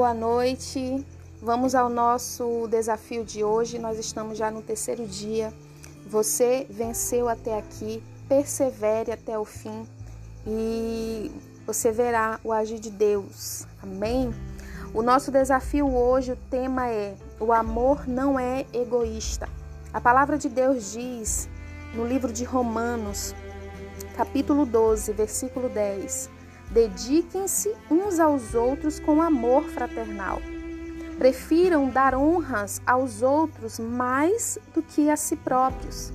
boa noite. Vamos ao nosso desafio de hoje. Nós estamos já no terceiro dia. Você venceu até aqui, persevere até o fim e você verá o agir de Deus. Amém? O nosso desafio hoje, o tema é: o amor não é egoísta. A palavra de Deus diz no livro de Romanos, capítulo 12, versículo 10: Dediquem-se uns aos outros com amor fraternal. Prefiram dar honras aos outros mais do que a si próprios.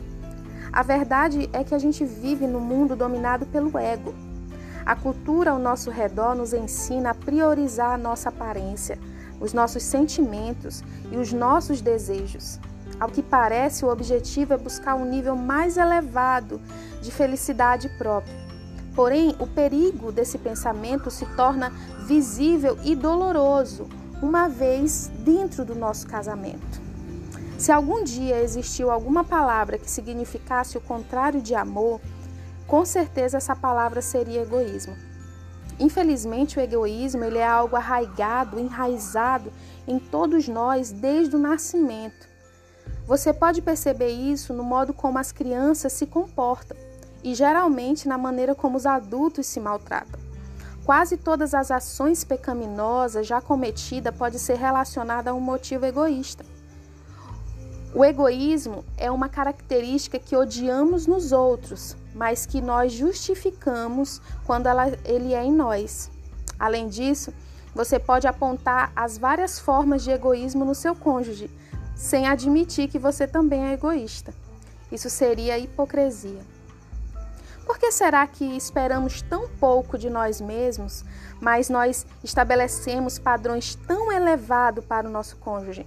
A verdade é que a gente vive num mundo dominado pelo ego. A cultura ao nosso redor nos ensina a priorizar a nossa aparência, os nossos sentimentos e os nossos desejos. Ao que parece, o objetivo é buscar um nível mais elevado de felicidade própria. Porém, o perigo desse pensamento se torna visível e doloroso uma vez dentro do nosso casamento. Se algum dia existiu alguma palavra que significasse o contrário de amor, com certeza essa palavra seria egoísmo. Infelizmente, o egoísmo ele é algo arraigado, enraizado em todos nós desde o nascimento. Você pode perceber isso no modo como as crianças se comportam e geralmente na maneira como os adultos se maltratam. Quase todas as ações pecaminosas já cometidas podem ser relacionadas a um motivo egoísta. O egoísmo é uma característica que odiamos nos outros, mas que nós justificamos quando ela, ele é em nós. Além disso, você pode apontar as várias formas de egoísmo no seu cônjuge, sem admitir que você também é egoísta. Isso seria hipocrisia. Por que será que esperamos tão pouco de nós mesmos, mas nós estabelecemos padrões tão elevados para o nosso cônjuge?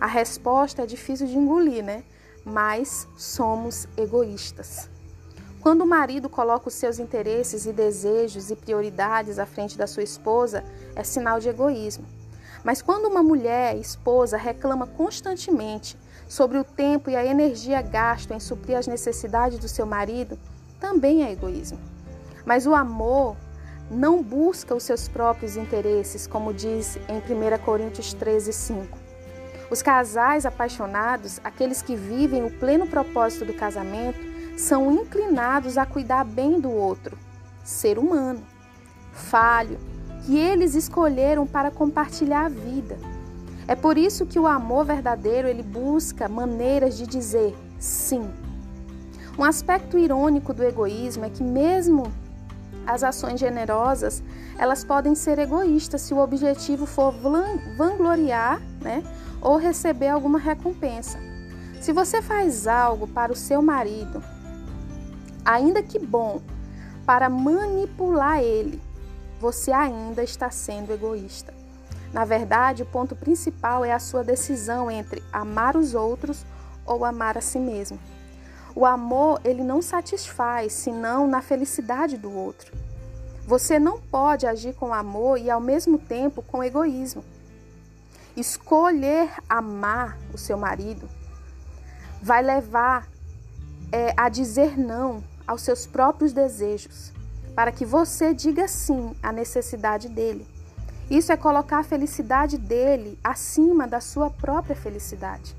A resposta é difícil de engolir, né? Mas somos egoístas. Quando o marido coloca os seus interesses e desejos e prioridades à frente da sua esposa, é sinal de egoísmo. Mas quando uma mulher, esposa, reclama constantemente sobre o tempo e a energia gasto em suprir as necessidades do seu marido, também é egoísmo. Mas o amor não busca os seus próprios interesses, como diz em 1 Coríntios 13, 5. Os casais apaixonados, aqueles que vivem o pleno propósito do casamento, são inclinados a cuidar bem do outro, ser humano, falho, que eles escolheram para compartilhar a vida. É por isso que o amor verdadeiro ele busca maneiras de dizer sim. Um aspecto irônico do egoísmo é que mesmo as ações generosas, elas podem ser egoístas se o objetivo for vangloriar, né, ou receber alguma recompensa. Se você faz algo para o seu marido, ainda que bom, para manipular ele, você ainda está sendo egoísta. Na verdade, o ponto principal é a sua decisão entre amar os outros ou amar a si mesmo. O amor, ele não satisfaz senão na felicidade do outro. Você não pode agir com amor e ao mesmo tempo com egoísmo. Escolher amar o seu marido vai levar é, a dizer não aos seus próprios desejos, para que você diga sim à necessidade dele. Isso é colocar a felicidade dele acima da sua própria felicidade.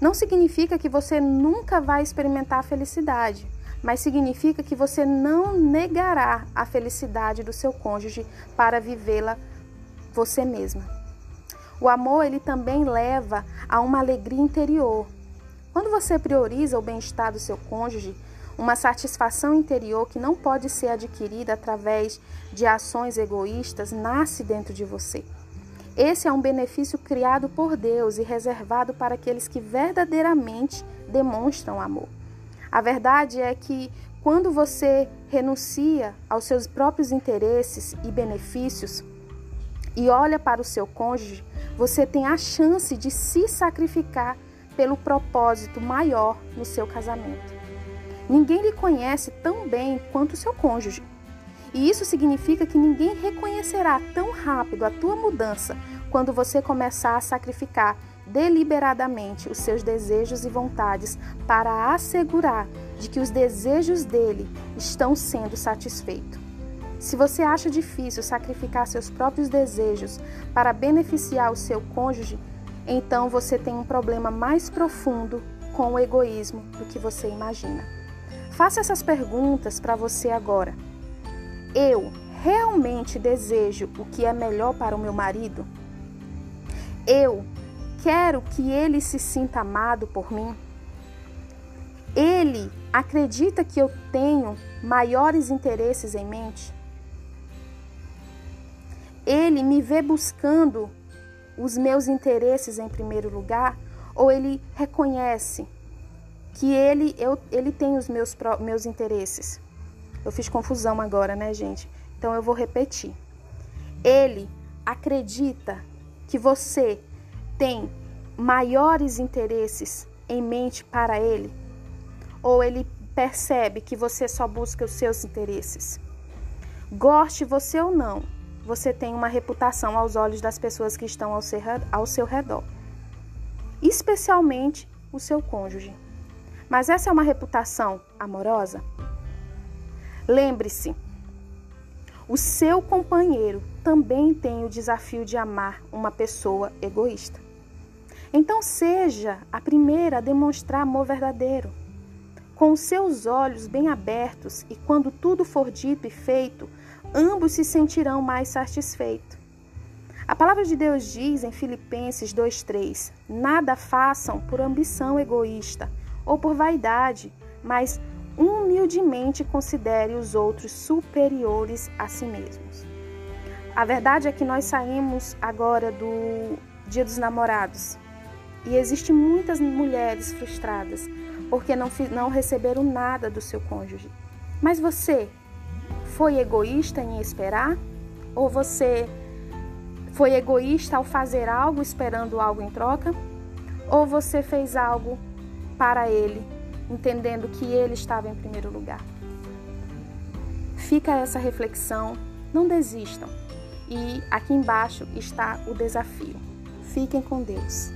Não significa que você nunca vai experimentar a felicidade, mas significa que você não negará a felicidade do seu cônjuge para vivê-la você mesma. O amor ele também leva a uma alegria interior. Quando você prioriza o bem-estar do seu cônjuge, uma satisfação interior que não pode ser adquirida através de ações egoístas nasce dentro de você. Esse é um benefício criado por Deus e reservado para aqueles que verdadeiramente demonstram amor. A verdade é que quando você renuncia aos seus próprios interesses e benefícios e olha para o seu cônjuge, você tem a chance de se sacrificar pelo propósito maior no seu casamento. Ninguém lhe conhece tão bem quanto o seu cônjuge. E isso significa que ninguém reconhecerá tão rápido a tua mudança quando você começar a sacrificar deliberadamente os seus desejos e vontades para assegurar de que os desejos dele estão sendo satisfeitos. Se você acha difícil sacrificar seus próprios desejos para beneficiar o seu cônjuge, então você tem um problema mais profundo com o egoísmo do que você imagina. Faça essas perguntas para você agora. Eu realmente desejo o que é melhor para o meu marido? Eu quero que ele se sinta amado por mim? Ele acredita que eu tenho maiores interesses em mente? Ele me vê buscando os meus interesses em primeiro lugar ou ele reconhece que ele, eu, ele tem os meus, meus interesses? Eu fiz confusão agora, né, gente? Então eu vou repetir. Ele acredita que você tem maiores interesses em mente para ele? Ou ele percebe que você só busca os seus interesses? Goste você ou não, você tem uma reputação aos olhos das pessoas que estão ao seu, ao seu redor, especialmente o seu cônjuge. Mas essa é uma reputação amorosa? Lembre-se, o seu companheiro também tem o desafio de amar uma pessoa egoísta. Então seja a primeira a demonstrar amor verdadeiro. Com os seus olhos bem abertos e quando tudo for dito e feito, ambos se sentirão mais satisfeitos. A palavra de Deus diz em Filipenses 2:3: Nada façam por ambição egoísta ou por vaidade, mas humildemente considere os outros superiores a si mesmos. A verdade é que nós saímos agora do Dia dos Namorados e existem muitas mulheres frustradas porque não, não receberam nada do seu cônjuge. Mas você foi egoísta em esperar? Ou você foi egoísta ao fazer algo esperando algo em troca? Ou você fez algo para ele, entendendo que ele estava em primeiro lugar? Fica essa reflexão, não desistam. E aqui embaixo está o desafio. Fiquem com Deus.